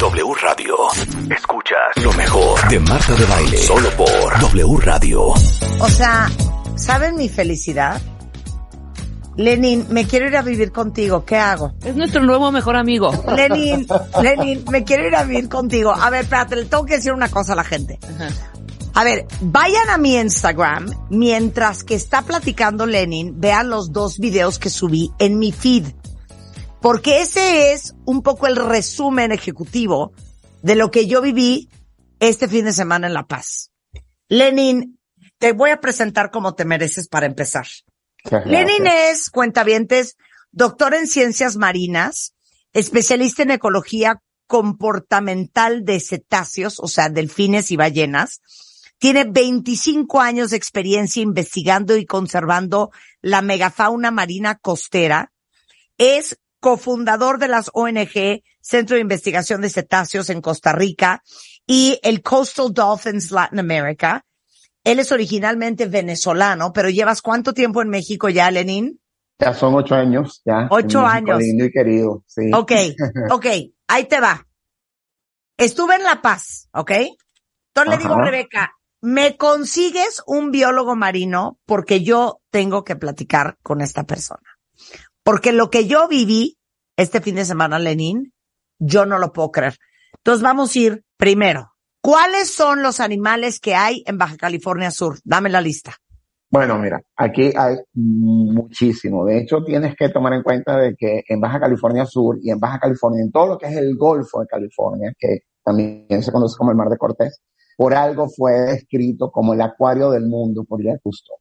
W Radio. Escuchas lo mejor de Marta de Baile. Solo por W Radio. O sea, ¿saben mi felicidad? Lenin, me quiero ir a vivir contigo. ¿Qué hago? Es nuestro nuevo mejor amigo. Lenin, Lenin, me quiero ir a vivir contigo. A ver, espérate, le tengo que decir una cosa a la gente. A ver, vayan a mi Instagram mientras que está platicando Lenin, vean los dos videos que subí en mi feed. Porque ese es un poco el resumen ejecutivo de lo que yo viví este fin de semana en La Paz. Lenin, te voy a presentar como te mereces para empezar. Lenin es, cuentavientes, doctor en ciencias marinas, especialista en ecología comportamental de cetáceos, o sea, delfines y ballenas. Tiene 25 años de experiencia investigando y conservando la megafauna marina costera. Es cofundador de las ONG Centro de Investigación de Cetáceos en Costa Rica y el Coastal Dolphins Latin America. Él es originalmente venezolano, pero llevas cuánto tiempo en México ya, Lenin? Ya son ocho años, ya. Ocho años. Lindo y querido, sí. Ok, ok, ahí te va. Estuve en La Paz, ¿ok? Entonces le digo a. Rebeca, me consigues un biólogo marino porque yo tengo que platicar con esta persona. Porque lo que yo viví este fin de semana, Lenin, yo no lo puedo creer. Entonces vamos a ir primero. ¿Cuáles son los animales que hay en Baja California Sur? Dame la lista. Bueno, mira, aquí hay muchísimo. De hecho, tienes que tomar en cuenta de que en Baja California Sur y en Baja California, en todo lo que es el Golfo de California, que también se conoce como el Mar de Cortés, por algo fue descrito como el acuario del mundo por Jacques Cousteau,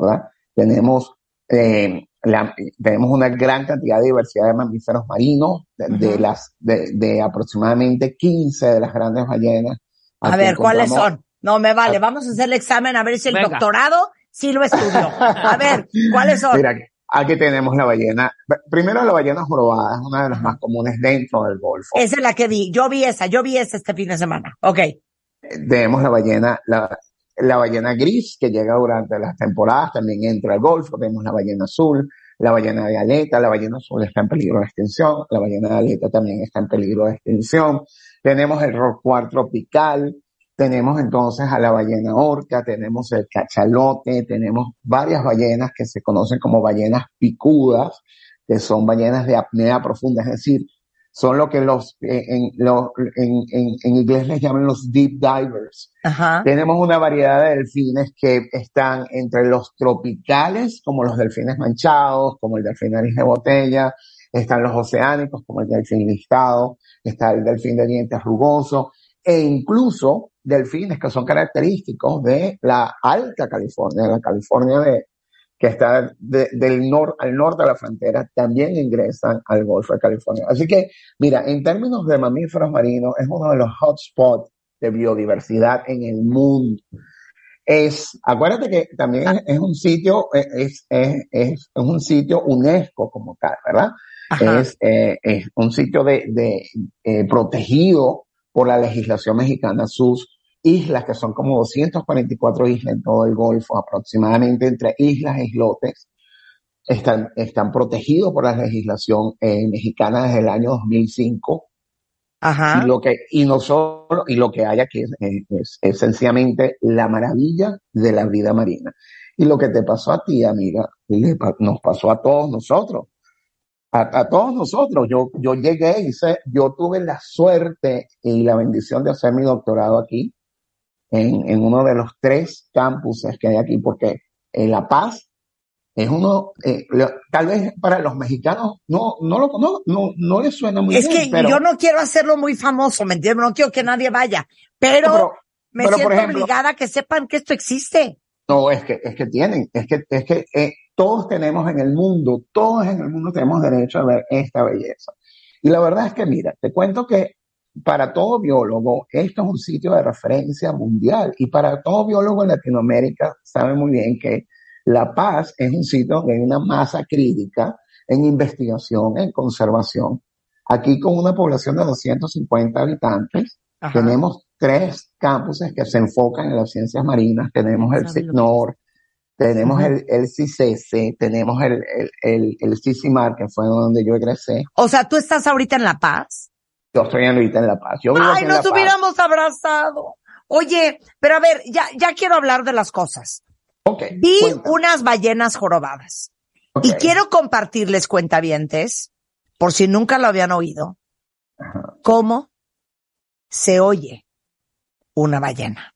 ¿verdad? Tenemos, eh, la- tenemos una gran cantidad de diversidad de mamíferos marinos, de, de las, de, de aproximadamente 15 de las grandes ballenas. A ver, ¿cuáles son? No me vale, vamos a hacer el examen a ver si el Venga. doctorado sí lo estudió. A ver, ¿cuáles son? Mira, aquí tenemos la ballena. Primero, la ballena jorobada es una de las más comunes dentro del Golfo. Esa es la que vi. Yo vi esa, yo vi esa este fin de semana. Ok. Tenemos la ballena, la, la ballena gris que llega durante las temporadas, también entra al Golfo. Tenemos la ballena azul, la ballena de aleta. La ballena azul está en peligro de extinción. La ballena de aleta también está en peligro de extinción. Tenemos el rorcual tropical. Tenemos entonces a la ballena orca, tenemos el cachalote, tenemos varias ballenas que se conocen como ballenas picudas, que son ballenas de apnea profunda, es decir, son lo que los, eh, en, en, en, en inglés les llaman los deep divers. Ajá. Tenemos una variedad de delfines que están entre los tropicales, como los delfines manchados, como el delfín nariz de botella, están los oceánicos, como el delfín listado, está el delfín de dientes rugosos, e incluso delfines que son característicos de la alta California, de la California de, que está de- del nor, al norte de la frontera, también ingresan al Golfo de California. Así que, mira, en términos de mamíferos marinos, es uno de los hotspots de biodiversidad en el mundo. Es, acuérdate que también es, es un sitio, es, es, es, un sitio UNESCO como tal, ¿verdad? Es, eh, es un sitio de, de eh, protegido por la legislación mexicana, sus islas, que son como 244 islas en todo el Golfo, aproximadamente entre islas e islotes, están, están protegidos por la legislación eh, mexicana desde el año 2005 Ajá. y lo que y no solo y lo que hay aquí es, es, es sencillamente la maravilla de la vida marina. Y lo que te pasó a ti amiga le nos pasó a todos nosotros. A, a todos nosotros. Yo yo llegué y hice yo tuve la suerte y la bendición de hacer mi doctorado aquí en, en uno de los tres campuses que hay aquí porque en La Paz es uno eh, lo- tal vez para los mexicanos no no lo no no, no les suena muy Es bien que pero yo no quiero hacerlo muy famoso, ¿me entiendes? No quiero que nadie vaya, pero, pero- me pero, siento por ejemplo- obligada a que sepan que esto existe. No, es que, es que tienen, es que, es que eh, todos tenemos en el mundo, todos en el mundo tenemos derecho a ver esta belleza. Y la verdad es que, mira, te cuento que para todo biólogo, esto es un sitio de referencia mundial. Y para todo biólogo en Latinoamérica, sabe muy bien que La Paz es un sitio donde hay una masa crítica en investigación, en conservación. Aquí con una población de 250 habitantes, Ajá. tenemos tres campuses que se enfocan en las ciencias marinas. Tenemos el ¿Sabe lo que CICNOR, tenemos el, el CICESE, tenemos el, el, el, el CICIMAR, que fue donde yo egresé. O sea, tú estás ahorita en La Paz. Yo estoy en La Paz. Yo vivo Ay, nos hubiéramos abrazado. Oye, pero a ver, ya, ya quiero hablar de las cosas. Ok, Vi cuéntame. unas ballenas jorobadas. Y quiero compartirles, cuentavientes, por si nunca lo habían oído, Ajá. cómo se oye una ballena.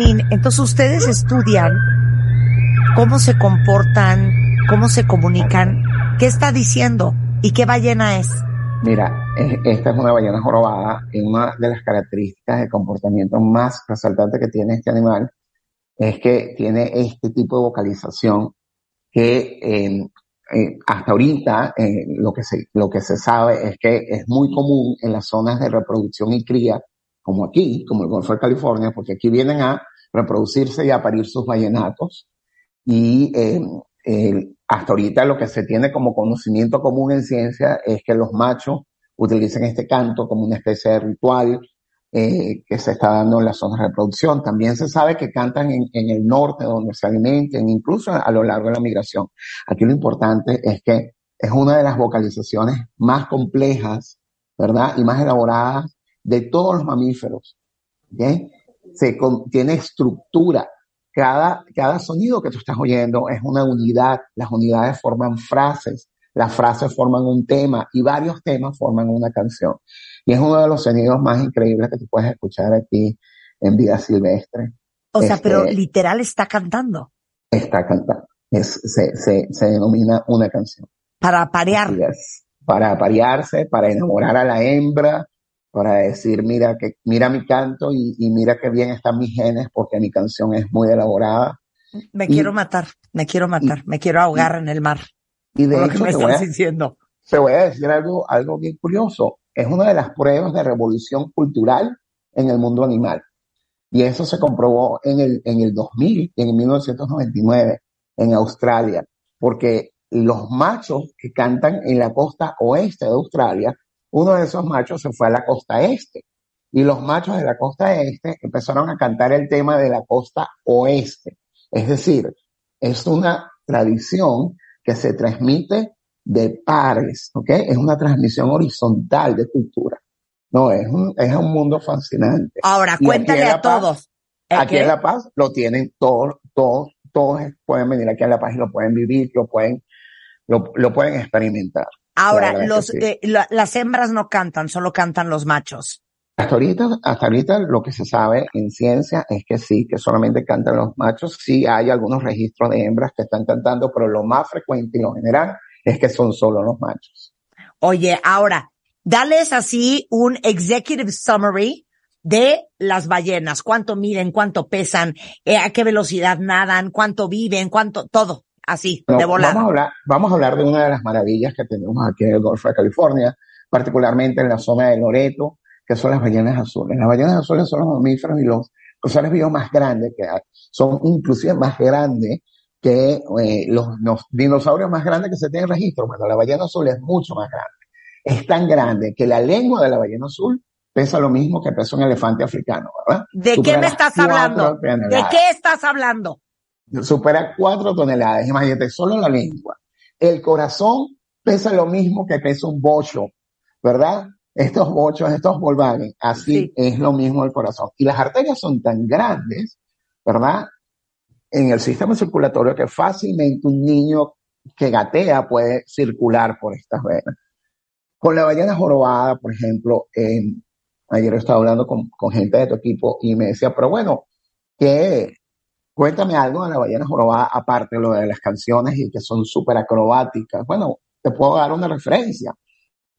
Entonces ustedes estudian cómo se comportan, cómo se comunican, qué está diciendo y qué ballena es. Mira, eh, esta es una ballena jorobada y una de las características de comportamiento más resaltante que tiene este animal es que tiene este tipo de vocalización que eh, eh, hasta ahorita lo, que se, lo que se sabe es que es muy común en las zonas de reproducción y cría, como aquí, como el Golfo de California, porque aquí vienen a reproducirse y a parir sus ballenatos. Y eh, eh, hasta ahorita lo que se tiene como conocimiento común en ciencia es que los machos utilizan este canto como una especie de ritual eh, que se está dando en las zonas de reproducción. También se sabe que cantan en, en el norte donde se alimenten, incluso a lo largo de la migración. Aquí lo importante es que es una de las vocalizaciones más complejas, ¿verdad? Y más elaboradas de todos los mamíferos. ¿ok? Se con- tiene estructura. Cada, cada sonido que tú estás oyendo es una unidad. Las unidades forman frases. Las frases forman un tema y varios temas forman una canción. Y es uno de los sonidos más increíbles que tú puedes escuchar aquí en vida silvestre. O sea, Este- pero literal está cantando Está cantando. Es, se, se, se denomina una canción. para parear. Así es. Para aparearse, para enamorar a la hembra, para decir, mira que, mira mi canto y, y mira qué bien están mis genes porque mi canción es muy elaborada. Me Y- quiero matar, me quiero matar, me quiero ahogar en el mar. Y de lo que hecho, me te voy, a, estás diciendo. te voy a decir algo, algo bien curioso. Es una de las pruebas de revolución cultural en el mundo animal. Y eso se comprobó en el, en el 2000 y en el 1999 en Australia, porque los machos que cantan en la costa oeste de Australia, uno de esos machos se fue a la costa este. Y los machos de la costa este empezaron a cantar el tema de la costa oeste. Es decir, es una tradición que se transmite de pares, ¿ok? Es una transmisión horizontal de cultura. No, es un, es un mundo fascinante. Ahora, Y cuéntale a Paz- todos. ¿El Aquí en La Paz lo tienen todos, todos, todos pueden venir aquí a La Paz y lo pueden vivir, lo pueden, lo, lo pueden experimentar. Ahora, La los, sí. eh, la- las hembras no cantan, solo cantan los machos. Hasta ahorita, hasta ahorita lo que se sabe en ciencia es que sí, que solamente cantan los machos. Sí hay algunos registros de hembras que están cantando, pero lo más frecuente y lo general es que son solo los machos. Oye, ahora, dales así un executive summary de las ballenas. ¿Cuánto miden? ¿Cuánto pesan? eh, ¿A qué velocidad nadan? ¿Cuánto viven? ¿Cuánto? Todo. Así, No, de vamos, a volada. hablar, vamos a hablar de una de las maravillas que tenemos aquí en el Golfo de California, particularmente en la zona de Loreto, que son las ballenas azules. Las ballenas azules son los mamíferos y los, seres vivos más grandes que hay. Son inclusive más grandes que eh, los, los dinosaurios más grandes que se tienen registro. Bueno, la ballena azul es mucho más grande. Es tan grande que la lengua de la ballena azul pesa lo mismo que pesa un elefante africano, ¿verdad? ¿De qué me estás hablando? ¿De qué estás hablando? Supera cuatro toneladas. Imagínate, solo la lengua. El corazón pesa lo mismo que pesa un bocho, ¿verdad? Estos bochos, estos Volkswagen, así Sí. es lo mismo el corazón. Y las arterias son tan grandes, ¿verdad? En el sistema circulatorio que fácilmente un niño que gatea puede circular por estas venas. Con la ballena jorobada, por ejemplo, eh, ayer estaba hablando con, con gente de tu equipo y me decía, pero bueno, ¿qué, Cuéntame algo de la ballena jorobada, aparte de lo de las canciones y que son súper acrobáticas. Bueno, te puedo dar una referencia.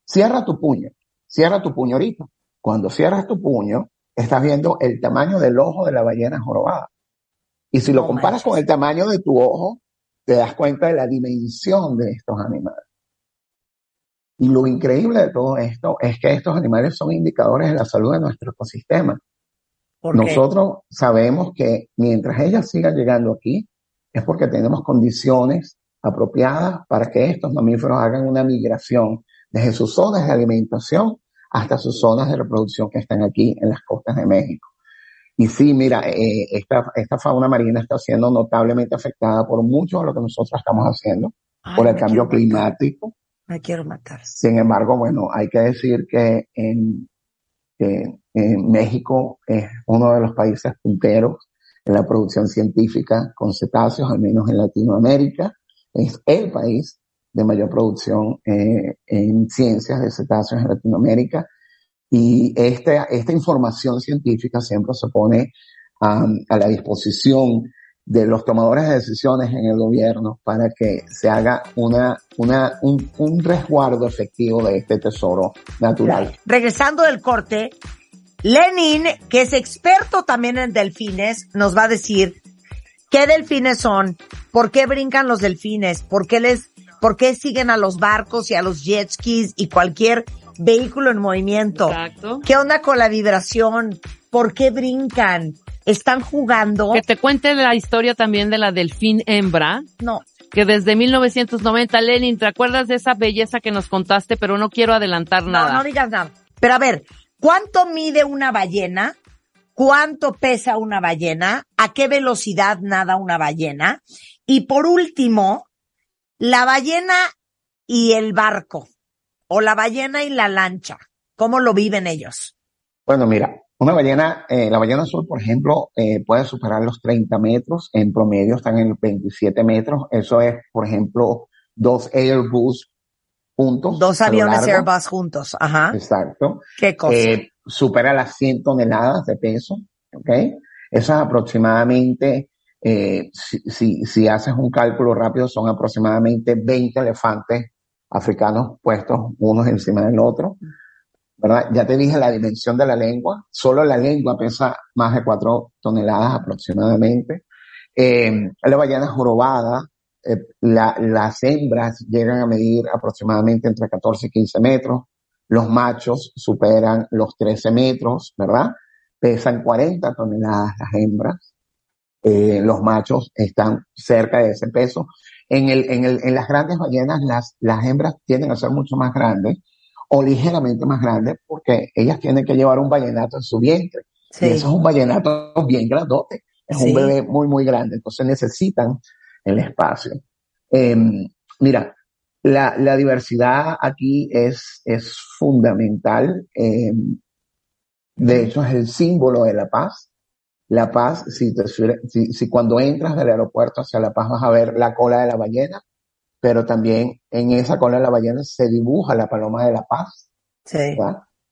Cierra tu puño, cierra tu puño ahorita. Cuando cierras tu puño, estás viendo el tamaño del ojo de la ballena jorobada. Y si lo No comparas con el tamaño de tu ojo, te das cuenta de la dimensión de estos animales. Y lo increíble de todo esto es que estos animales son indicadores de la salud de nuestro ecosistema. Nosotros sabemos que mientras ellas sigan llegando aquí, es porque tenemos condiciones apropiadas para que estos mamíferos hagan una migración desde sus zonas de alimentación hasta sus zonas de reproducción que están aquí en las costas de México. Y sí, mira, eh, esta, esta fauna marina está siendo notablemente afectada por mucho de lo que nosotros estamos haciendo, por el cambio climático. Me quiero matar. Sin embargo, bueno, hay que decir que en, en México es uno de los países punteros en la producción científica con cetáceos, al menos en Latinoamérica. Es el país de mayor producción eh, en ciencias de cetáceos en Latinoamérica. Y esta, esta información científica siempre se pone a la disposición de los tomadores de decisiones en el gobierno para que se haga una, una, un, un resguardo efectivo de este tesoro natural. Regresando del corte, Lenin, que es experto también en delfines, nos va a decir qué delfines son, por qué brincan los delfines, por qué les, por qué siguen a los barcos y a los jet skis y cualquier vehículo en movimiento. Exacto. ¿Qué onda con la vibración? ¿Por qué brincan? ¿Están jugando? Que te cuente la historia también de la delfín hembra. No. Que desde 1990, Lenin, ¿te acuerdas de esa belleza que nos contaste? Pero no quiero adelantar nada. No, no digas nada. Pero a ver, ¿Cuánto mide una ballena? ¿Cuánto pesa una ballena? ¿A qué velocidad nada una ballena? Y por último, la ballena y el barco, o la ballena y la lancha. ¿Cómo lo viven ellos? Bueno, mira, una ballena, eh, la ballena azul, por ejemplo, eh, puede superar los 30 metros, en promedio están en los 27 metros. Eso es, por ejemplo, dos Airbus Dos aviones Airbus juntos, ajá. Exacto. ¿Qué cosa? Eh, supera las 100 toneladas de peso, ¿ok? Eso es aproximadamente, eh, si, si, si, haces un cálculo rápido, son aproximadamente 20 elefantes africanos puestos unos encima del otro. ¿verdad? Ya te dije la dimensión de la lengua. Solo la lengua pesa más de 4 toneladas aproximadamente. Eh, la ballena jorobada eh, las hembras llegan a medir aproximadamente entre 14 y 15 metros, los machos superan los 13 metros, ¿verdad? Pesan 40 toneladas las hembras, eh, los machos están cerca de ese peso. En, el, en, el, en las grandes ballenas, las, las hembras tienden a ser mucho más grandes o ligeramente más grandes porque ellas tienen que llevar un ballenato en su vientre. Y eso es un ballenato bien grandote. Es un bebé muy, muy grande. Entonces necesitan el espacio. Em, mira, la, la, diversidad aquí es, es fundamental. Em, de hecho, es el símbolo de la paz. La paz, si, te, si, si, cuando entras del aeropuerto hacia La Paz vas a ver la cola de la ballena, pero también en esa cola de la ballena se dibuja la paloma de la paz. Sí.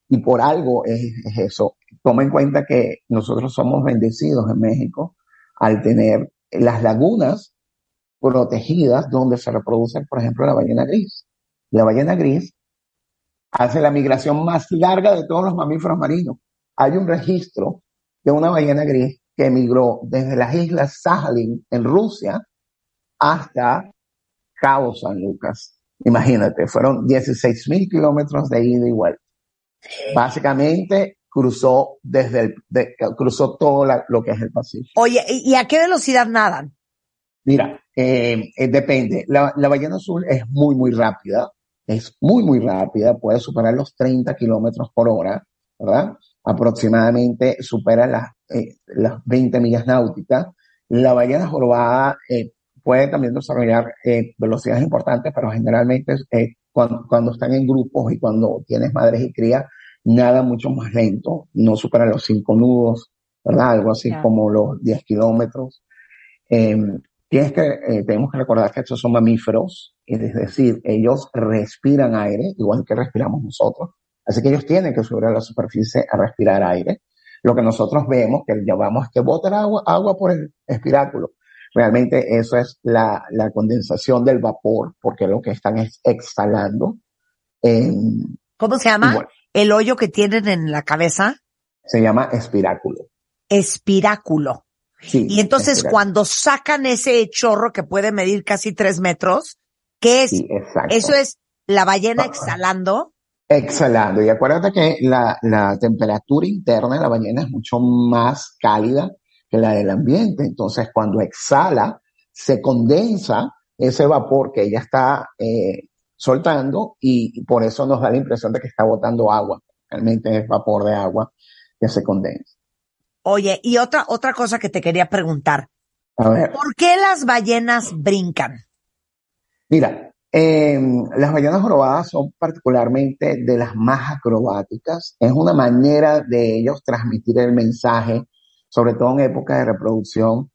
Y por algo es, es, eso. Toma en cuenta que nosotros somos bendecidos en México al tener las lagunas protegidas donde se reproduce, por ejemplo, la ballena gris. La ballena gris hace la migración más larga de todos los mamíferos marinos. Hay un registro de una ballena gris que emigró desde las islas Sajalin en Rusia hasta Cabo San Lucas. Imagínate, fueron 16 mil kilómetros de ida y vuelta. Básicamente cruzó desde el, cruzó todo lo que es el Pacífico. Oye, ¿y a qué velocidad nadan? Mira, eh, eh, depende. La, la, ballena azul es muy, muy rápida. Es muy, muy rápida. Puede superar los 30 kilómetros por hora, ¿verdad? Aproximadamente supera las, eh, las 20 millas náuticas. La ballena jorobada eh, puede también desarrollar eh, velocidades importantes, pero generalmente cuando, cuando, están en grupos y cuando tienes madres y crías, nada mucho más lento. No supera los 5 nudos, ¿verdad? Algo así como los 10 kilómetros. Em, Tienes que, eh, tenemos que recordar que estos son mamíferos, es decir, ellos respiran aire, igual que respiramos nosotros. Así que ellos tienen que subir a la superficie a respirar aire. Lo que nosotros vemos, que llamamos que botan agua, agua por el espiráculo. Realmente eso es la, la condensación del vapor, porque lo que están es exhalando. ¿Cómo se llama? el hoyo que tienen en la cabeza. Se llama espiráculo. Espiráculo y entonces cuando sacan ese chorro que puede medir casi tres metros, ¿qué es? Sí, exacto. Eso es la ballena exhalando. Exhalando. Y acuérdate que la, la temperatura interna de la ballena es mucho más cálida que la del ambiente. Entonces, cuando exhala, se condensa ese vapor que ella está eh, soltando y por eso nos da la impresión de que está botando agua. Realmente es vapor de agua que se condensa. Oye, y otra, otra cosa que te quería preguntar. ¿Por qué las ballenas brincan? Mira, em, las ballenas jorobadas son particularmente de las más acrobáticas. Es una manera de ellos transmitir el mensaje, sobre todo en época de reproducción.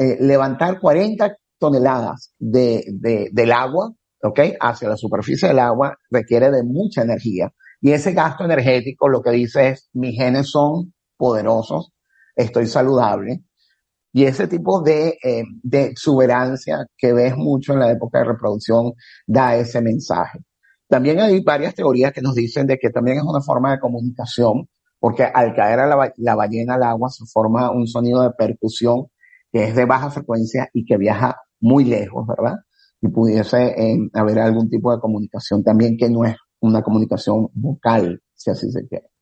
Eh, levantar 40 toneladas de, del agua, ¿ok? Hacia la superficie del agua requiere de mucha energía. Y ese gasto energético lo que dice es, mis genes son poderosos, estoy saludable, y ese tipo de, eh, de exuberancia que ves mucho en la época de reproducción da ese mensaje. También hay varias teorías que nos dicen de que también es una forma de comunicación, porque al caer a la, la ballena al agua se forma un sonido de percusión que es de baja frecuencia y que viaja muy lejos, ¿verdad? Y pudiese eh, haber algún tipo de comunicación también que no es una comunicación vocal, si así se quiere.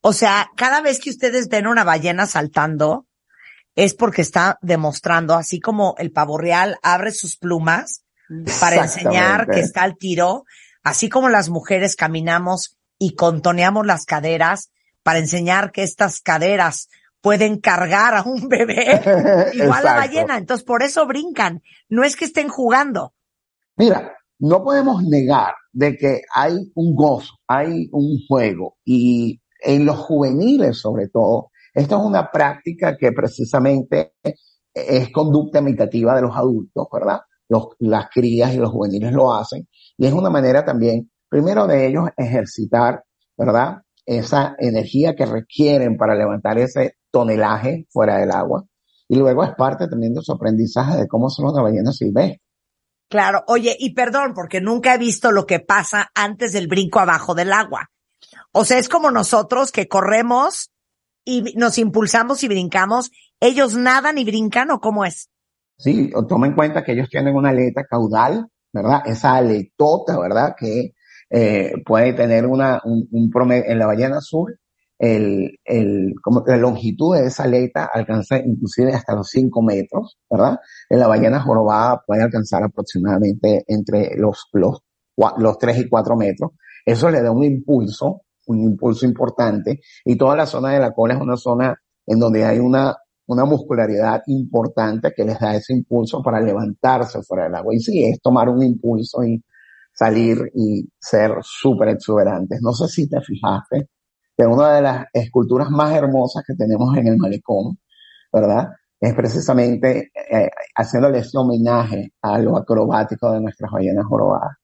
O sea, cada vez que ustedes ven una ballena saltando, es porque está demostrando, así como el pavo real abre sus plumas para enseñar que está al tiro, así como las mujeres caminamos y contoneamos las caderas para enseñar que estas caderas pueden cargar a un bebé, igual la ballena, entonces por eso brincan, no es que estén jugando. Mira, no podemos negar de que hay un gozo, hay un juego y en los juveniles sobre todo, esto es una práctica que precisamente es conducta imitativa de los adultos, ¿verdad? Los, las crías y los juveniles lo hacen. Y es una manera también, primero de ellos, ejercitar, ¿verdad? Esa energía que requieren para levantar ese tonelaje fuera del agua. Y luego es parte también de su aprendizaje de cómo son las ballenas silvestres. Claro, oye, y perdón, porque nunca he visto lo que pasa antes del brinco abajo del agua. O sea, es como nosotros que corremos y nos impulsamos y brincamos, ¿ellos nadan y brincan o cómo es? Sí, toma en cuenta que ellos tienen una aleta caudal, ¿verdad? Esa aletota, ¿verdad? Que eh, puede tener una, un, promedio, en la ballena azul, el, el, como la longitud de esa aleta alcanza inclusive hasta los 5 metros, ¿verdad? En la ballena jorobada puede alcanzar aproximadamente entre los, los, los 3 y 4 metros. Eso le da un impulso un impulso importante y toda la zona de la cola es una zona en donde hay una, una muscularidad importante que les da ese impulso para levantarse fuera del agua. Y sí, es tomar un impulso y salir y ser súper exuberantes. No sé si te fijaste que una de las esculturas más hermosas que tenemos en el malecón, ¿verdad? Es precisamente eh, haciéndole ese homenaje a lo acrobático de nuestras ballenas jorobadas.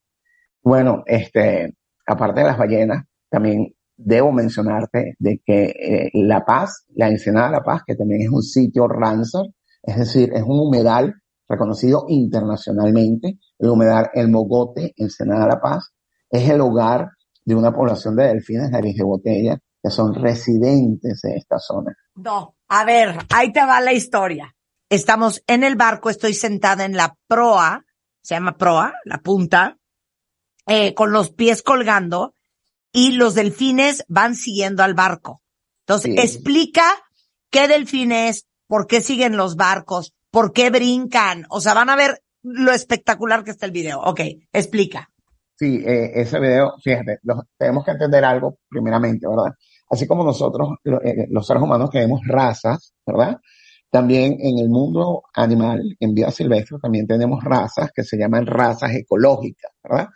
Bueno, este, aparte de las ballenas, también debo mencionarte de que eh, La Paz, la Ensenada La Paz, que también es un sitio Ramsar, es decir, es un humedal reconocido internacionalmente, el humedal El Mogote, Ensenada La Paz, es el hogar de una población de delfines nariz de botella que son residentes de esta zona. No, a ver, ahí te va la historia. Estamos en el barco, estoy sentada en la proa, se llama proa, la punta, eh, con los pies colgando, y los delfines van siguiendo al barco. Entonces, explica qué delfines, por qué siguen los barcos, por qué brincan. O sea, van a ver lo espectacular que está el video. Ok, explica. Sí, eh, ese video, fíjate, tenemos que entender algo primeramente, ¿verdad? Así como nosotros, eh, los seres humanos, tenemos razas, ¿verdad? También en el mundo animal, en vida silvestre, también tenemos razas que se llaman razas ecológicas, ¿verdad?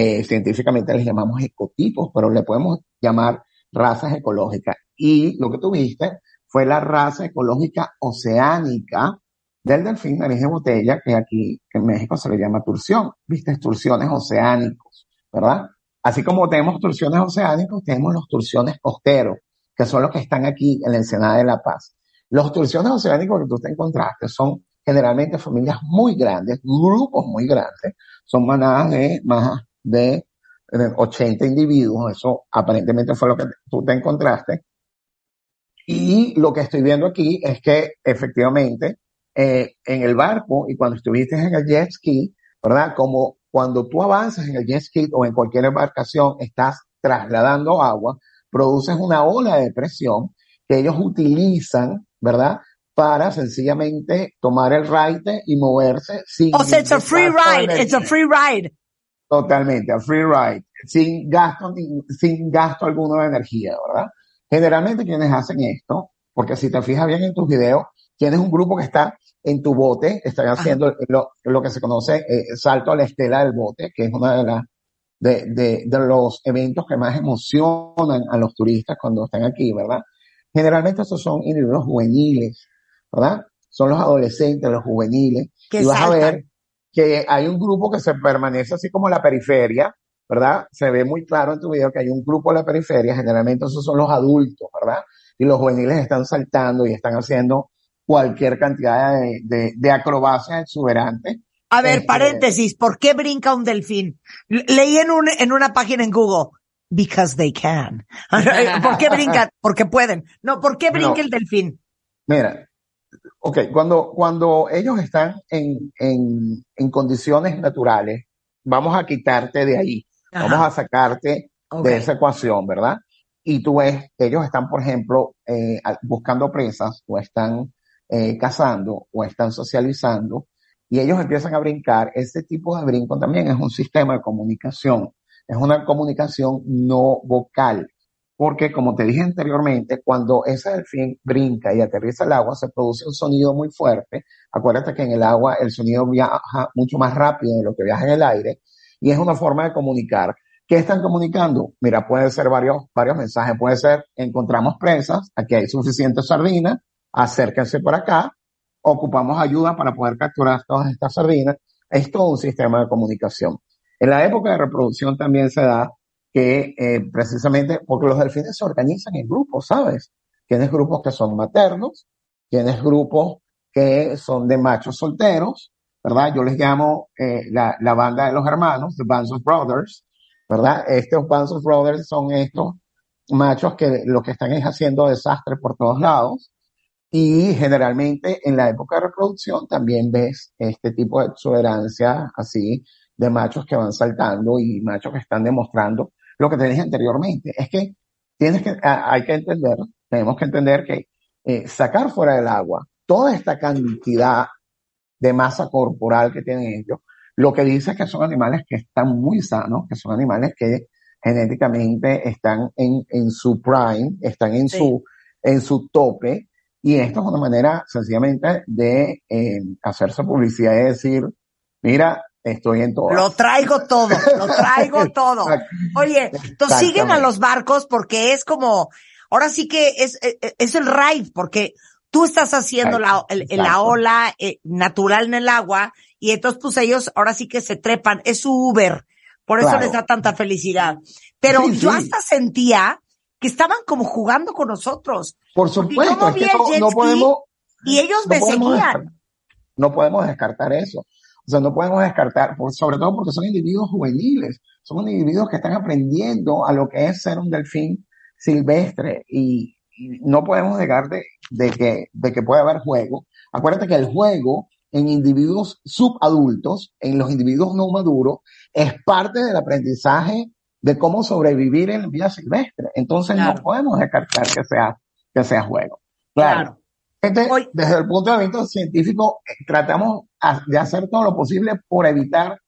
Eh, científicamente les llamamos ecotipos, pero le podemos llamar razas ecológicas. Y lo que tuviste fue la raza ecológica oceánica del delfín nariz de botella, que aquí en México se le llama turción. Viste, turciones oceánicos, ¿verdad? Así como tenemos turciones oceánicos, tenemos los turciones costeros, que son los que están aquí en la Ensenada de La Paz. Los turciones oceánicos que tú te encontraste son generalmente familias muy grandes, grupos muy grandes, son manadas de más de 80 individuos, eso aparentemente fue lo que tú te encontraste. Y lo que estoy viendo aquí es que efectivamente eh, en el barco y cuando estuviste en el jet ski, ¿verdad? Como cuando tú avanzas en el jet ski o en cualquier embarcación, estás trasladando agua, produces una ola de presión que ellos utilizan, ¿verdad? Para sencillamente tomar el ride y moverse sin. O sea, it's a free ride, it's a free ride. Totalmente, a free ride, sin gasto, sin gasto alguno de energía, ¿verdad? Generalmente quienes hacen esto, porque si te fijas bien en tus videos, tienes un grupo que está en tu bote, están haciendo lo, lo, que se conoce eh, salto a la estela del bote, que es una de las de, de, de, los eventos que más emocionan a los turistas cuando están aquí, ¿verdad? Generalmente estos son individuos juveniles, ¿verdad? Son los adolescentes, los juveniles. y vas a ver que hay un grupo que se permanece así como la periferia, ¿verdad? Se ve muy claro en tu video que hay un grupo en la periferia, generalmente esos son los adultos, ¿verdad? Y los juveniles están saltando y están haciendo cualquier cantidad de, de, de acrobacias exuberantes. A ver, este, paréntesis, ¿por qué brinca un delfín? Leí en, un, en una página en Google, because they can. ¿Por qué brincan? Porque pueden. No, ¿por qué brinca no, el delfín? Mira, ok, cuando, cuando ellos están en, en, en condiciones naturales, vamos a quitarte de ahí, Ajá. vamos a sacarte okay. de esa ecuación, ¿verdad? Y tú ves, ellos están, por ejemplo, eh, buscando presas o están eh, cazando o están socializando y ellos empiezan a brincar. Este tipo de brinco también es un sistema de comunicación, es una comunicación no vocal. Porque, como te dije anteriormente, cuando ese delfín brinca y aterriza el agua, se produce un sonido muy fuerte. Acuérdate que en el agua el sonido viaja mucho más rápido de lo que viaja en el aire y es una forma de comunicar. ¿Qué están comunicando? Mira, puede ser varios, varios mensajes. Puede ser, encontramos presas, aquí hay suficiente sardina, acérquense por acá, ocupamos ayuda para poder capturar todas estas sardinas. Es todo un sistema de comunicación. En la época de reproducción también se da que eh, precisamente porque los delfines se organizan en grupos, ¿sabes? Tienes grupos que son maternos, tienes grupos que son de machos solteros, ¿verdad? Yo les llamo eh, la, la, banda de los hermanos, the Bands of Brothers, ¿verdad? Estos Bands of Brothers son estos machos que lo que están es haciendo desastre por todos lados, y generalmente en la época de reproducción también ves este tipo de exuberancia así de machos que van saltando y machos que están demostrando lo que te dije anteriormente. Es que tienes que, hay que entender, tenemos que entender que eh, sacar fuera del agua toda esta cantidad de masa corporal que tienen ellos, lo que dice es que son animales que están muy sanos, que son animales que genéticamente están en, en su prime, están en sí. su, en su tope, y esto es una manera sencillamente de eh, hacerse publicidad y decir, mira, estoy en todo. Lo traigo todo, lo traigo todo. Oye, tú siguen a los barcos porque es como, ahora sí que es, es el ride, porque tú estás haciendo la, el, la ola eh, natural en el agua y entonces pues ellos ahora sí que se trepan, es su Uber, por eso claro. les da tanta felicidad. Pero sí, yo sí. hasta sentía que estaban como jugando con nosotros. Por supuesto, es que no, no, podemos. Y ellos no me seguían. No podemos descartar eso. O sea, no podemos descartar, por, sobre todo porque son individuos juveniles, son individuos que están aprendiendo a lo que es ser un delfín silvestre y, y no podemos negar de, de, que, de que puede haber juego. Acuérdate que el juego en individuos subadultos, en los individuos no maduros, es parte del aprendizaje de cómo sobrevivir en vida silvestre. Entonces claro. no podemos descartar que sea, que sea juego. Claro. claro. Entonces, Hoy, desde el punto de vista científico, eh, tratamos de hacer todo lo posible por evitar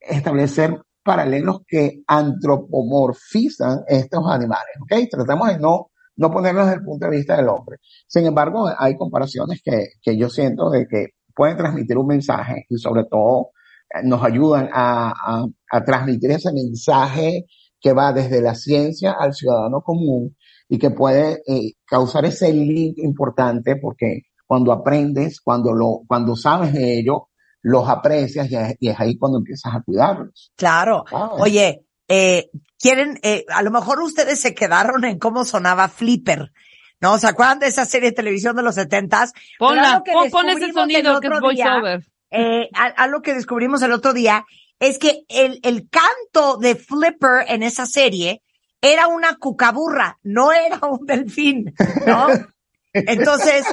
establecer paralelos que antropomorfizan estos animales, ¿ok? Tratamos de no, no ponerlos desde el punto de vista del hombre. Sin embargo, hay comparaciones que, que yo siento de que pueden transmitir un mensaje y sobre todo eh, nos ayudan a, a, a transmitir ese mensaje que va desde la ciencia al ciudadano común y que puede eh, causar ese link importante porque cuando aprendes, cuando lo, cuando sabes de ello, los aprecias y es, y es ahí cuando empiezas a cuidarlos. Claro. Ah, Oye, eh, quieren, eh, a lo mejor ustedes se quedaron en cómo sonaba Flipper. ¿No? ¿Se acuerdan de esa serie de televisión de los setentas? Ponla, pon, pon ese sonido que es voiceover. Eh, algo que descubrimos el otro día es que el, el canto de Flipper en esa serie era una cucaburra, no era un delfín, ¿no? Entonces,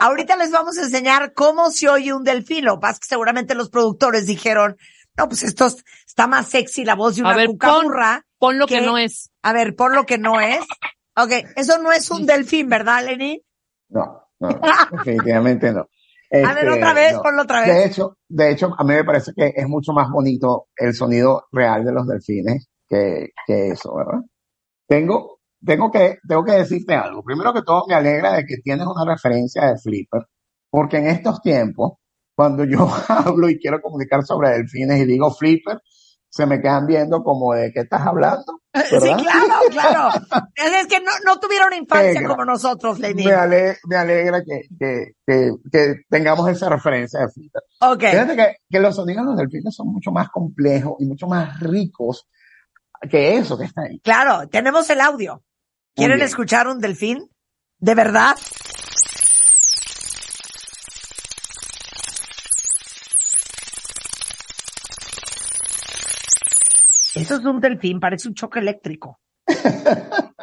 ahorita les vamos a enseñar cómo se oye un delfín. Lo que pasa es que seguramente los productores dijeron, No, pues esto es- está más sexy la voz de una A ver, cucamurra. Pon lo que no es. A ver, por lo que no es. Ok, eso no es un delfín, ¿verdad, Lenny? No, no, definitivamente no. A ver, Este, otra vez, no. ponlo otra De vez. hecho, de hecho, a mí me parece que es mucho más bonito el sonido real de los delfines que, que eso, ¿verdad? Tengo, tengo que, tengo que decirte algo. Primero que todo, me alegra de que tienes una referencia de Flipper, porque en estos tiempos, cuando yo hablo y quiero comunicar sobre delfines y digo Flipper, se me quedan viendo como de qué estás hablando. Sí, ¿verdad? claro, claro. Es que no, no tuvieron infancia como nosotros, Lenny. Me, ale- me alegra que, que, que, que tengamos esa referencia de Flipper. Ok. Fíjate que, que los sonidos de los delfines son mucho más complejos y mucho más ricos que eso que está ahí. Claro, tenemos el audio. ¿Quieren escuchar un delfín? ¿De verdad? Eso es un delfín, parece un choque eléctrico.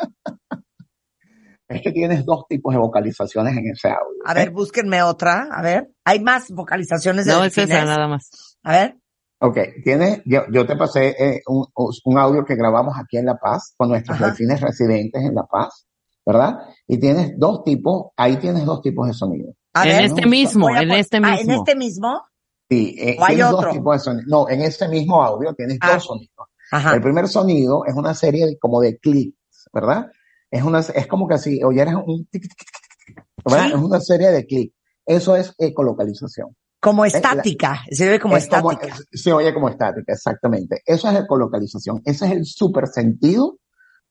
Es que tienes dos tipos de vocalizaciones en ese audio. A ver, búsquenme otra. A ver, hay más vocalizaciones de No es delfines. esa, nada más. A ver. Ok, tienes, yo, yo te pasé eh, un, un audio que grabamos aquí en La Paz con nuestros Ajá. delfines residentes en La Paz, ¿verdad? Y tienes dos tipos, ahí tienes dos tipos de sonido. En ver. este no, mismo, Voy a en este Ah, mismo. en este mismo. Sí, eh, ¿O hay otro? dos tipos de sonido. No, en ese mismo audio tienes Ah. dos sonidos. Ajá. El primer sonido es una serie de, como de clics, ¿verdad? Es una, es como que si oyeras un tic, tic, tic, tic, ¿verdad? Sí. Es una serie de clics. Eso es ecolocalización. Como estática. Se ve como Es como- estática. se oye como estática, exactamente. Eso es ecolocalización. Ese es el super sentido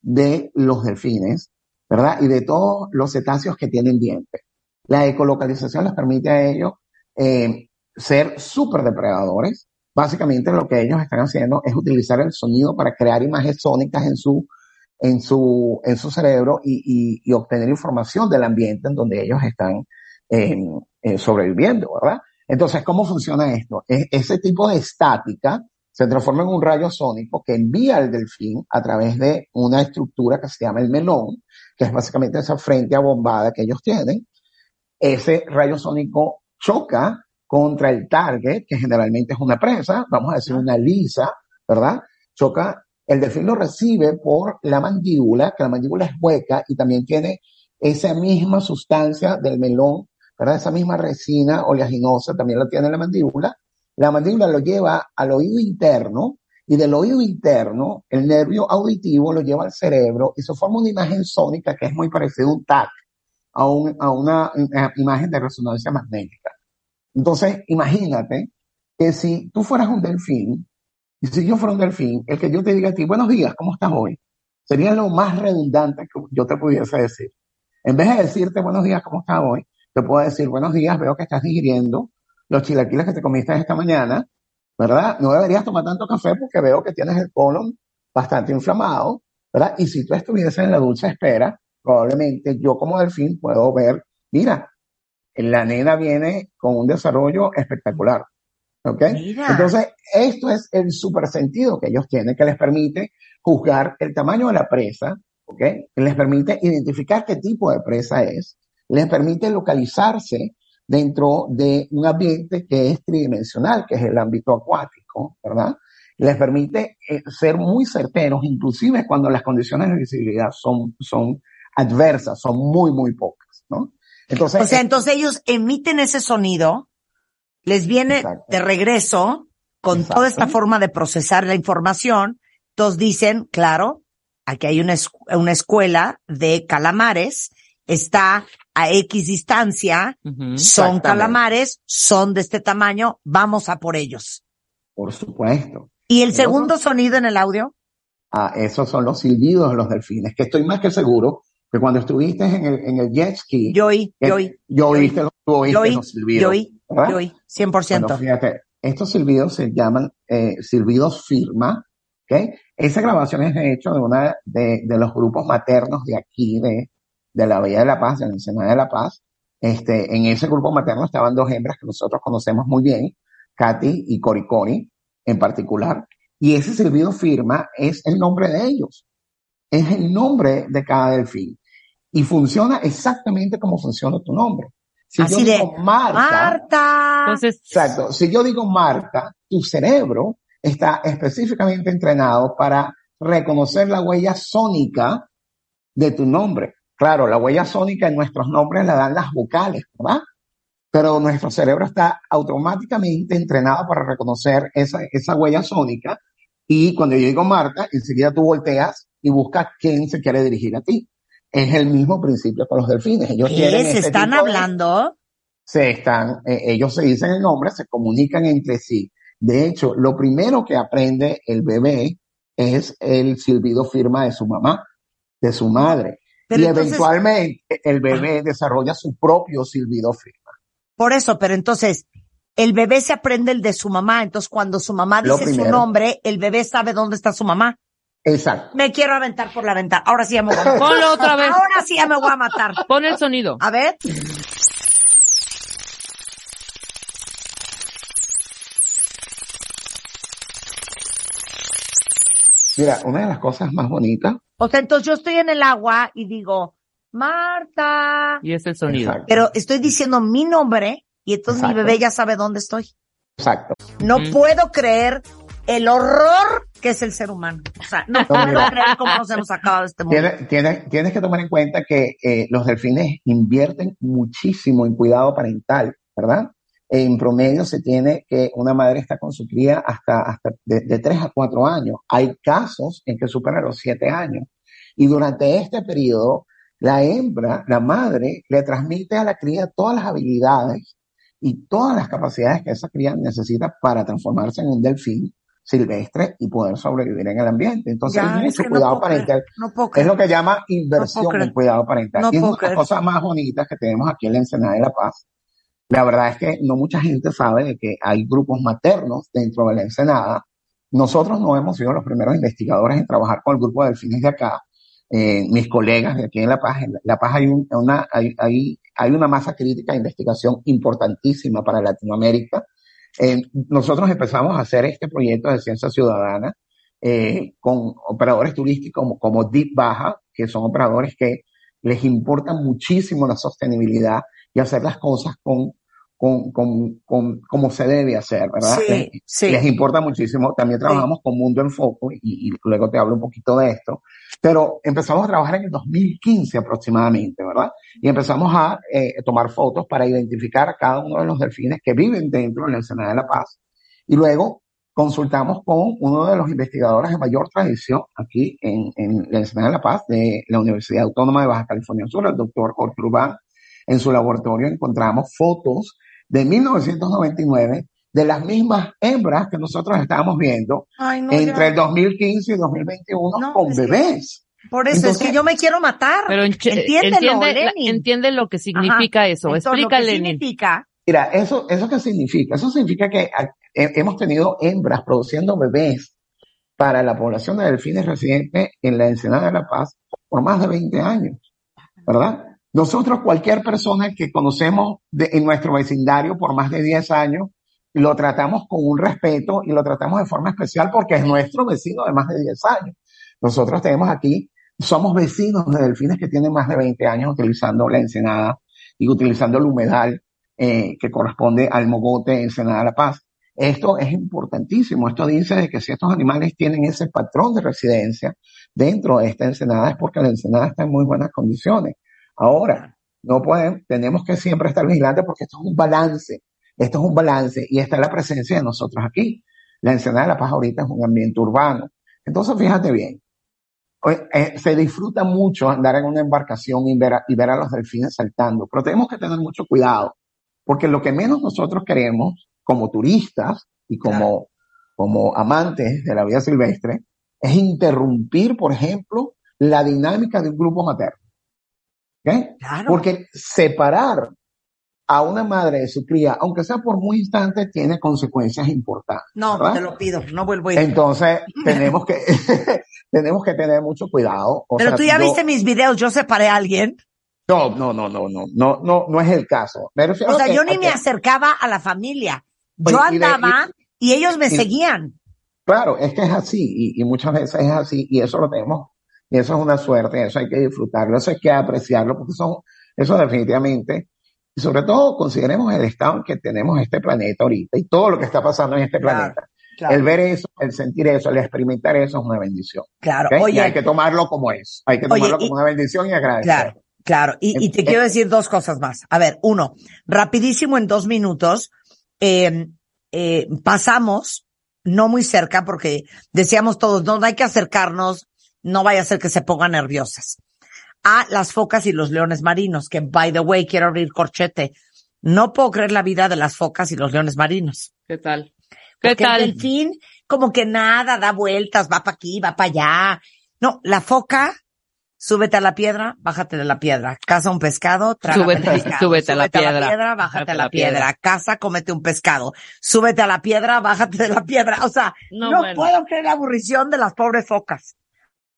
de los delfines, ¿verdad? Y de todos los cetáceos que tienen dientes. La ecolocalización les permite a ellos eh, ser súper depredadores. Básicamente lo que ellos están haciendo es utilizar el sonido para crear imágenes sónicas en su, en su, en su cerebro y, y- y obtener información del ambiente en donde ellos están eh, eh, sobreviviendo, ¿verdad? Entonces, ¿cómo funciona esto? Es- ese tipo de estática se transforma en un rayo sónico que envía al delfín a través de una estructura que se llama el melón, que es básicamente esa frente abombada que ellos tienen. Ese rayo sónico choca contra el target, que generalmente es una presa, vamos a decir una lisa, ¿verdad? Choca, el delfín lo recibe por la mandíbula, que la mandíbula es hueca y también tiene esa misma sustancia del melón, ¿verdad? Esa misma resina oleaginosa también la tiene la mandíbula. La mandíbula lo lleva al oído interno y del oído interno el nervio auditivo lo lleva al cerebro y se forma una imagen sónica que es muy parecida a un TAC, a, un- a una, eh, imagen de resonancia magnética. Entonces, imagínate que si tú fueras un delfín, y si yo fuera un delfín, el que yo te diga a ti, buenos días, ¿cómo estás hoy? Sería lo más redundante que yo te pudiese decir. En vez de decirte buenos días, ¿cómo estás hoy? Te puedo decir buenos días, veo que estás digiriendo los chilaquiles que te comiste esta mañana, ¿verdad? No deberías tomar tanto café porque veo que tienes el colon bastante inflamado, ¿verdad? Y si tú estuvieses en la dulce espera, probablemente yo como delfín puedo ver, mira, la nena viene con un desarrollo espectacular. ¿Ok? Mira. Entonces, esto es el super sentido que ellos tienen, que les permite juzgar el tamaño de la presa, ¿ok? Que les permite identificar qué tipo de presa es, les permite localizarse dentro de un ambiente que es tridimensional, que es el ámbito acuático, ¿verdad? Les permite eh, ser muy certeros, inclusive cuando las condiciones de visibilidad son, son adversas, son muy, muy pocas, ¿no? Entonces, O sea, entonces ellos emiten ese sonido, les viene Exacto. de regreso con Exacto. toda esta forma de procesar la información. Entonces dicen, claro, aquí hay una, una escuela de calamares, está a X distancia, son calamares, son de este tamaño, vamos a por ellos. por supuesto. ¿Y el segundo no- sonido en el audio? Ah, esos son los silbidos de los delfines, que estoy más que seguro que cuando estuviste en el, en el jet ski, Yo oí, yo oí, yo oíste, oíste yo oí, los silbidos. yo oí, yo oí, 100%. Bueno, fíjate, estos silbidos se llaman eh, silbidos firma, ¿ok? Esa grabación es de hecho de una de, de los grupos maternos de aquí, de, de la Bahía de la Paz, de la Ensenada de la Paz. Este, en ese grupo materno estaban dos hembras que nosotros conocemos muy bien, Katy y Coricori en particular. Y ese silbido firma es el nombre de ellos. Es el nombre de cada delfín. Y funciona exactamente como funciona tu nombre. Si Así yo de, digo Marta, Marta. Entonces, Exacto. Si yo digo Marta, tu cerebro está específicamente entrenado para reconocer la huella sónica de tu nombre. Claro, la huella sónica en nuestros nombres la dan las vocales, ¿verdad? Pero nuestro cerebro está automáticamente entrenado para reconocer esa, esa huella sónica y cuando yo digo Marta, enseguida tú volteas y buscas quién se quiere dirigir a ti. Es el mismo principio con los delfines. Ellos ¿Se este están de- hablando? se están, eh, ellos se dicen el nombre, se comunican entre sí. De hecho, lo primero que aprende el bebé es el silbido firma de su mamá, de su madre. Pero y entonces- eventualmente el bebé desarrolla su propio silbido firma. Por eso, pero entonces, el bebé se aprende el de su mamá, entonces cuando su mamá dice su nombre, el bebé sabe dónde está su mamá. Exacto. Me quiero aventar por la ventana. Ahora sí ya me voy a matar. Ponlo otra vez. Ahora sí ya me voy a matar. Pon el sonido. A ver. Mira, una de las cosas más bonitas, O sea, entonces yo estoy en el agua y digo, Marta. Y es el sonido. Exacto. Pero estoy diciendo mi nombre y entonces mi bebé ya sabe dónde estoy. exacto. No Mm. puedo creer el horror que es el ser humano. O sea, no puedo mira. creer cómo nos hemos sacado de este mundo. Tienes, tienes, tienes que tomar en cuenta que eh, los delfines invierten muchísimo en cuidado parental, ¿verdad? En promedio se tiene que una madre está con su cría hasta, hasta de, de 3 a 4 años. Hay casos en que superan los 7 años. Y durante este periodo, la hembra, la madre, le transmite a la cría todas las habilidades y todas las capacidades que esa cría necesita para transformarse en un delfín silvestre y poder sobrevivir en el ambiente. Entonces Ya, hay mucho no cuidado parental. No Es lo que llama inversión No en cuidado parental. Y es una de las cosas más bonitas que tenemos aquí en la Ensenada de La Paz. La verdad es que no mucha gente sabe de que hay grupos maternos dentro de la Ensenada. Nosotros no hemos sido los primeros investigadores en trabajar con el grupo de delfines de acá. Eh, mis colegas de aquí en La Paz, en La Paz hay, un- una, hay, hay, hay una masa crítica de investigación importantísima para Latinoamérica. Eh, nosotros empezamos a hacer este proyecto de ciencia ciudadana eh, con operadores turísticos como, como Deep Baja, que son operadores que les importa muchísimo la sostenibilidad y hacer las cosas con, con, con, con como se debe hacer, ¿verdad? Sí, les, sí. les importa muchísimo. También trabajamos con Mundo en Foco y, y luego te hablo un poquito de esto. Pero empezamos a trabajar en el 2015 aproximadamente, ¿verdad? Y empezamos a eh, tomar fotos para identificar a cada uno de los delfines que viven dentro de la Ensenada de la Paz. Y luego consultamos con uno de los investigadores de mayor tradición aquí en, en la Ensenada de la Paz de la Universidad Autónoma de Baja California Sur, el doctor Jorge Urbán. En su laboratorio encontramos fotos de 1999 de las mismas hembras que nosotros estábamos viendo Ay, no, entre el 2015 y 2021 No, con es que- bebés. Por eso Entonces- es que yo me quiero matar. Pero entiende, entiende lo que significa eso. Entonces, lo Explica, que significa, Mira, eso, ¿eso qué significa? Eso significa que he- hemos tenido hembras produciendo bebés para la población de delfines residentes en la Ensenada de la Paz por más de 20 años, ¿verdad? Nosotros, cualquier persona que conocemos de- en nuestro vecindario por más de 10 años, lo tratamos con un respeto y lo tratamos de forma especial porque es nuestro vecino de más de 10 años. Nosotros tenemos aquí, somos vecinos de delfines que tienen más de 20 años utilizando la Ensenada y utilizando el humedal eh, que corresponde al mogote Ensenada La Paz. Esto es importantísimo. Esto dice de que si estos animales tienen ese patrón de residencia dentro de esta ensenada es porque la ensenada está en muy buenas condiciones. Ahora, no pueden, tenemos que siempre estar vigilantes porque esto es un balance. Esto es un balance y está la presencia de nosotros aquí. La ensenada de La Paz ahorita es un ambiente urbano. Entonces, fíjate bien. Eh, se disfruta mucho andar en una embarcación y ver, a, y ver a los delfines saltando, pero tenemos que tener mucho cuidado porque lo que menos nosotros queremos como turistas y como, como amantes de la vida silvestre es interrumpir, por ejemplo, la dinámica de un grupo materno. Porque separar a una madre de su cría, aunque sea por muy instante, tiene consecuencias importantes. no, ¿verdad? te lo pido, no vuelvo a ir. Entonces, tenemos que, tenemos que tener mucho cuidado. O Pero sea, tú ya yo- viste mis videos, yo separé a alguien. No, no, no, no, no, no, no, no es el caso. Me refiero O sea, que- yo ni me acercaba a la familia. Yo y andaba y ellos me seguían. Claro, es que es así y, y muchas veces es así y eso lo tenemos, y eso es una suerte, eso hay que disfrutarlo, eso hay que apreciarlo porque son, eso definitivamente, y sobre todo consideremos el estado en que tenemos este planeta ahorita y todo lo que está pasando en este Claro. planeta. El ver eso, el sentir eso, el experimentar eso es una bendición. Claro. Oye, y hay que tomarlo como es. Hay que tomarlo como una bendición y agradecer. Claro, claro. Y, te quiero decir dos cosas más. A ver, uno, rapidísimo en dos minutos, eh, eh, pasamos, no muy cerca, porque decíamos todos, no, no hay que acercarnos, no vaya a ser que se pongan nerviosas. A las focas y los leones marinos, que by the way, quiero abrir corchete. No puedo creer la vida de las focas y los leones marinos. ¿Qué tal? ¿Qué tal? El delfín, como que nada, da vueltas, va para aquí, va para allá. No, la foca, súbete a la piedra, bájate de la piedra. Caza un pescado, trágate súbete, pescado. Súbete, a la piedra. piedra bájate a la, piedra. Casa, cómete un pescado. Súbete a la piedra, bájate de la piedra. O sea, no, puedo creer la aburrición de las pobres focas.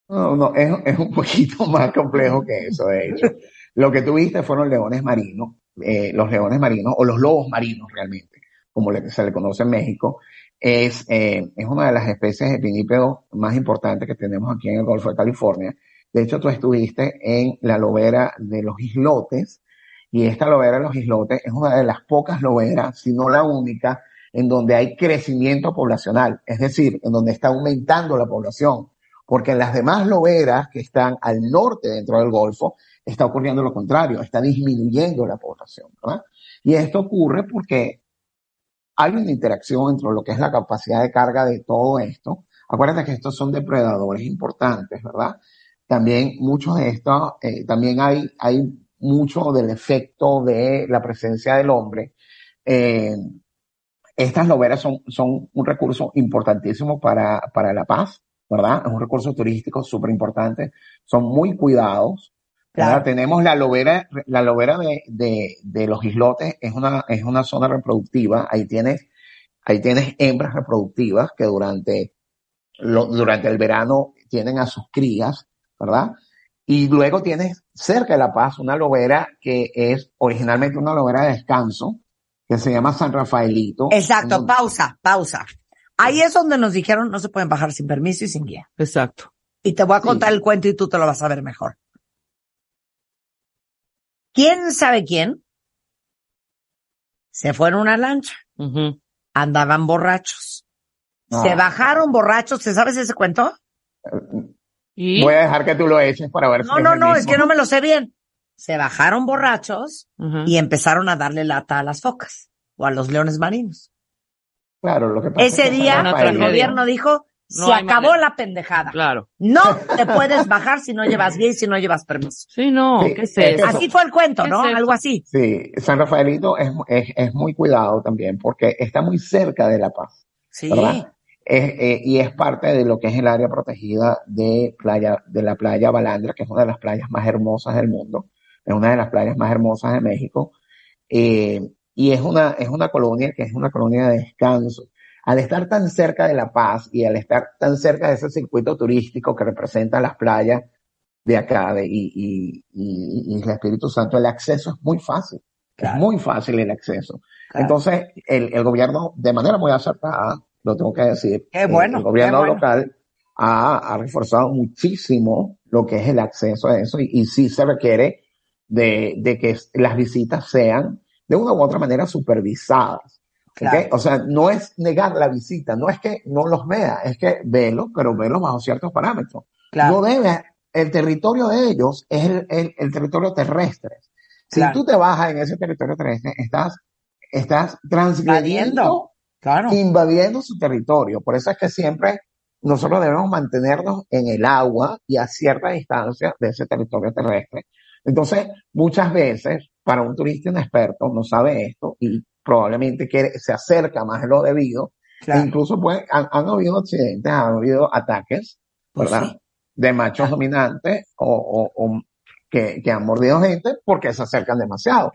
No, no, es, es un poquito más complejo que eso, de hecho. Lo que tuviste fueron leones marinos, eh, los leones marinos, o los lobos marinos realmente, como se le conoce en México, es, eh, es una de las especies de pinípedos más importantes que tenemos aquí en el Golfo de California. De hecho, tú estuviste en la lobera de los islotes, y esta lobera de los islotes es una de las pocas loberas, si no la única, en donde hay crecimiento poblacional, es decir, en donde está aumentando la población porque en las demás loberas que están al norte dentro del Golfo está ocurriendo lo contrario, está disminuyendo la población, ¿verdad? Y esto ocurre porque hay una interacción entre lo que es la capacidad de carga de todo esto. Acuérdate que estos son depredadores importantes, ¿verdad? También muchos de estos, eh, también hay, hay mucho del efecto de la presencia del hombre. Eh, estas loberas son, son un recurso importantísimo para, para la paz ¿verdad? Es un recurso turístico súper importante. Son muy cuidados. Tenemos la lobera, la lobera de, de, de, los islotes es una, es una zona reproductiva. Ahí tienes, ahí tienes hembras reproductivas que durante, lo, durante el verano tienen a sus crías, ¿verdad? Y luego tienes cerca de La Paz una lobera que es originalmente una lobera de descanso, que se llama San Rafaelito. Exacto, pausa, pausa. Ahí es donde nos dijeron no se pueden bajar sin permiso y sin guía. Exacto. Y te voy a contar el cuento y tú te lo vas a ver mejor. ¿Quién sabe quién? Se fueron una lancha. Andaban borrachos. Se bajaron borrachos. ¿Te sabes ese cuento? ¿Y? Voy a dejar que tú lo eches para ver no, si No, no, no, es que no me lo sé bien. Se bajaron borrachos y empezaron a darle lata a las focas o a los leones marinos. Claro, lo que pasa Ese día el gobierno dijo, se acabó la pendejada. Claro. No te puedes bajar si no llevas y si no llevas permiso. Sí, no, ¿qué es eso? Así fue el cuento, ¿no? Algo así. Sí, San Rafaelito es, es, es, muy cuidado también porque está muy cerca de La Paz. Sí. Eh, y es parte de lo que es el área protegida de playa, de la playa Balandra, que es una de las playas más hermosas del mundo. Es una de las playas más hermosas de México. Eh, y es una, es una colonia que es una colonia de descanso. Al estar tan cerca de La Paz y al estar tan cerca de ese circuito turístico que representa las playas de acá de, y, y, y, el Espíritu Santo, el acceso es muy fácil. Es muy fácil el acceso. Entonces, el, el, gobierno, de manera muy acertada, lo tengo que decir, bueno, el gobierno local ha, ha, reforzado muchísimo lo que es el acceso a eso y, y sí se requiere de, de que las visitas sean de una u otra manera supervisadas. O sea, no es negar la visita, no es que no los vea, es que velo, pero velo bajo ciertos parámetros. No debe, el territorio de ellos es el, el, territorio terrestre. Si tú te bajas en ese territorio terrestre, estás, estás transgrediendo, invadiendo su territorio. Por eso es que siempre nosotros debemos mantenernos en el agua y a cierta distancia de ese territorio terrestre. Entonces, muchas veces para un turista inexperto no sabe esto y probablemente quiere, se acerca más de lo debido. E incluso pues, han, habido accidentes, han habido ataques, pues ¿verdad? De machos dominantes o, o, que, que, han mordido gente porque se acercan demasiado.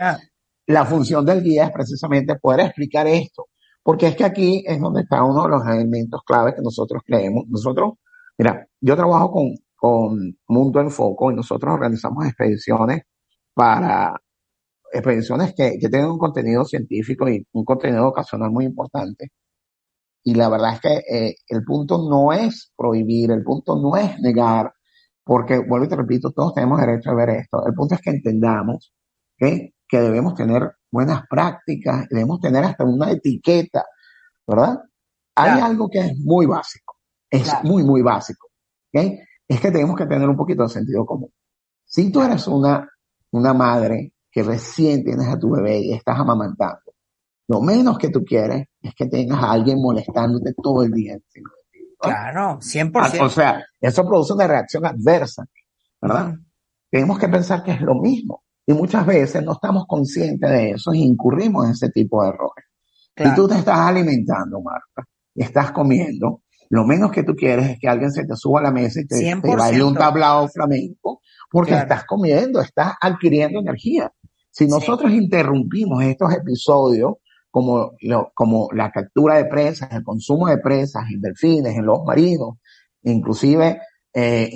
La función del guía es precisamente poder explicar esto. Porque es que aquí es donde está uno de los elementos claves que nosotros creemos. Nosotros, mira, yo trabajo con, con Mundo en Foco y nosotros organizamos expediciones para expediciones que, que tienen un contenido científico y un contenido ocasional muy importante. Y la verdad es que eh, el punto no es prohibir, el punto no es negar, porque, vuelvo y te repito, todos tenemos derecho a ver esto. El punto es que entendamos que debemos tener buenas prácticas, debemos tener hasta una etiqueta, ¿verdad? Hay Claro. algo que es muy básico, es Claro. muy, muy básico. ¿ok? Es que tenemos que tener un poquito de sentido común. Si tú eres una, una madre que recién tienes a tu bebé y estás amamantando, lo menos que tú quieres es que tengas a alguien molestándote todo el día encima. Claro, 100%. Ah, O sea, eso produce una reacción adversa, ¿verdad? Tenemos que pensar que es lo mismo. Y muchas veces no estamos conscientes de eso y incurrimos en ese tipo de errores. Claro. Si tú te estás alimentando, Marta, y estás comiendo, lo menos que tú quieres es que alguien se te suba a la mesa y te, te 100%. baile un tablao flamenco, porque Claro. estás comiendo, estás adquiriendo energía. Si nosotros interrumpimos estos episodios, como, lo- como la captura de presas, el consumo de presas en delfines, en los marinos, inclusive, eh,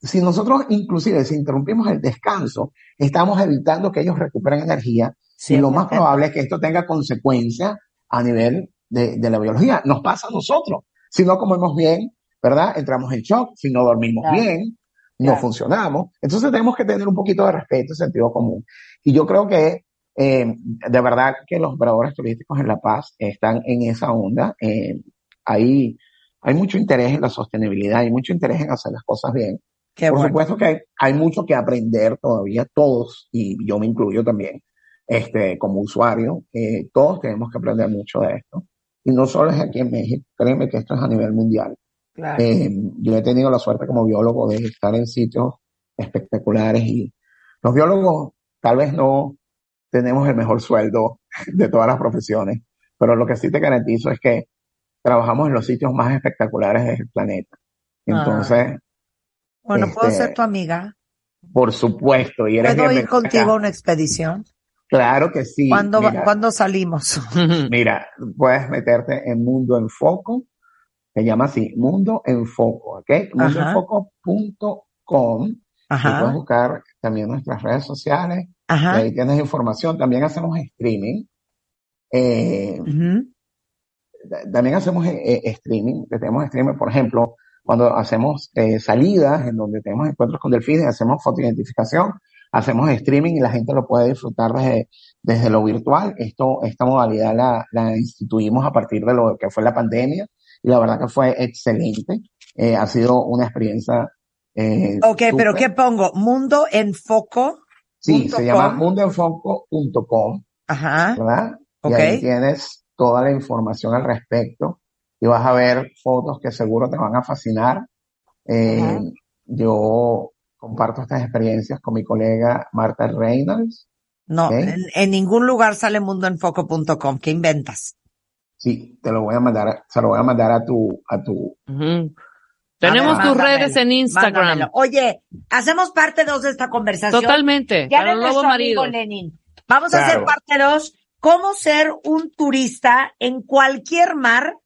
si nosotros inclusive si interrumpimos el descanso, estamos evitando que ellos recuperen energía y lo más 100%. probable es que esto tenga consecuencias a nivel de, de la biología. Nos pasa a nosotros. Si no comemos bien, ¿verdad? Entramos en shock. Si no dormimos Claro. bien, no Claro. funcionamos. Entonces tenemos que tener un poquito de respeto y sentido común. Y yo creo que eh, de verdad que los operadores turísticos en La Paz están en esa onda. Eh, hay, hay mucho interés en la sostenibilidad, hay mucho interés en hacer las cosas bien. Qué Por bueno. supuesto que hay, hay mucho que aprender todavía, todos, y yo me incluyo también, este, como usuario, eh, todos tenemos que aprender mucho de esto. Y no solo es aquí en México, créeme que esto es a nivel mundial. Claro. Eh, yo he tenido la suerte como biólogo de estar en sitios espectaculares y los biólogos tal vez no tenemos el mejor sueldo de todas las profesiones, pero lo que sí te garantizo es que trabajamos en los sitios más espectaculares del planeta. Entonces, bueno, ¿puedo este, ser tu amiga? por supuesto, y eres ¿Puedo ir contigo a una expedición? Claro que sí. ¿Cuándo, Mira, ¿Cuándo salimos? mira, puedes meterte en Mundo en Foco, se llama así, Mundo en Foco, ¿ok? Mundoenfoco.com. Y puedes buscar también nuestras redes sociales, ajá. ahí tienes información. También hacemos streaming. Eh, ujú. también hacemos eh, eh, streaming, tenemos streaming, por ejemplo, cuando hacemos eh, salidas en donde tenemos encuentros con delfines, hacemos fotoidentificación, hacemos streaming y la gente lo puede disfrutar desde, desde lo virtual. Esto, esta modalidad la, la instituimos a partir de lo que fue la pandemia y la verdad que fue excelente. Eh, ha sido una experiencia. Eh, Ok, pero súper. ¿qué pongo? Mundo en foco. Sí, se llama com. mundoenfoco.com. Ajá. ¿verdad? Y ahí tienes toda la información al respecto y vas a ver fotos que seguro te van a fascinar. Eh. Yo comparto estas experiencias con mi colega Marta Reynolds. No, en, en ningún lugar sale mundoenfoco.com. ¿Qué inventas? Sí, te lo voy a mandar, se lo voy a mandar a tu, a tu. Tenemos ver, tus mándamelo, redes en Instagram. mándamelo. Oye, hacemos parte 2 de esta conversación. Totalmente. Ya para nuestro amigo maridos. Lenin. Vamos a hacer parte 2. ¿Cómo ser un turista en cualquier mar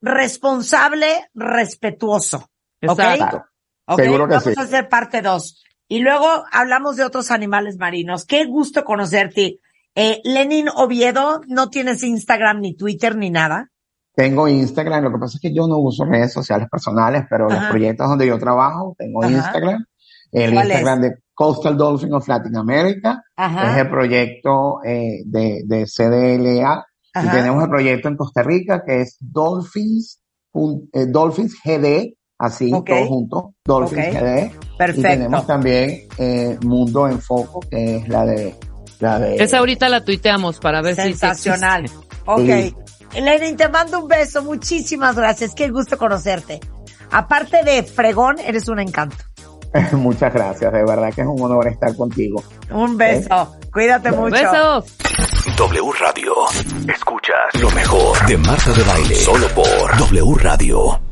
responsable, respetuoso? ¿Ok? Exacto. ¿Ok? Seguro que Vamos sí. a hacer parte 2. Y luego hablamos de otros animales marinos. Qué gusto conocerte. Eh, Lenin Oviedo, no tienes Instagram ni Twitter ni nada. Tengo Instagram, lo que pasa es que yo no uso redes sociales personales, pero los proyectos donde yo trabajo, tengo Ajá. Instagram, el ¿Cuál Instagram de Coastal Dolphin of Latin America, es Ajá. el proyecto eh, de, de CDLA, y tenemos el proyecto en Costa Rica que es Dolphins, pun- eh, Dolphins GD, así, Ok. todo junto, Dolphins Ok. GD. Y tenemos Perfecto. también eh, Mundo en Foco, que es la de, la de, Esa ahorita la tuiteamos para ver si- si Sensacional. Ok. Sí. Lenin, te mando un beso. Muchísimas gracias. Qué gusto conocerte. Aparte de fregón, eres un encanto. muchas gracias, de verdad que es un honor estar contigo. Un beso. Cuídate mucho. Besos. W Radio. Escuchas lo mejor de Marta de Baile. Solo por W Radio.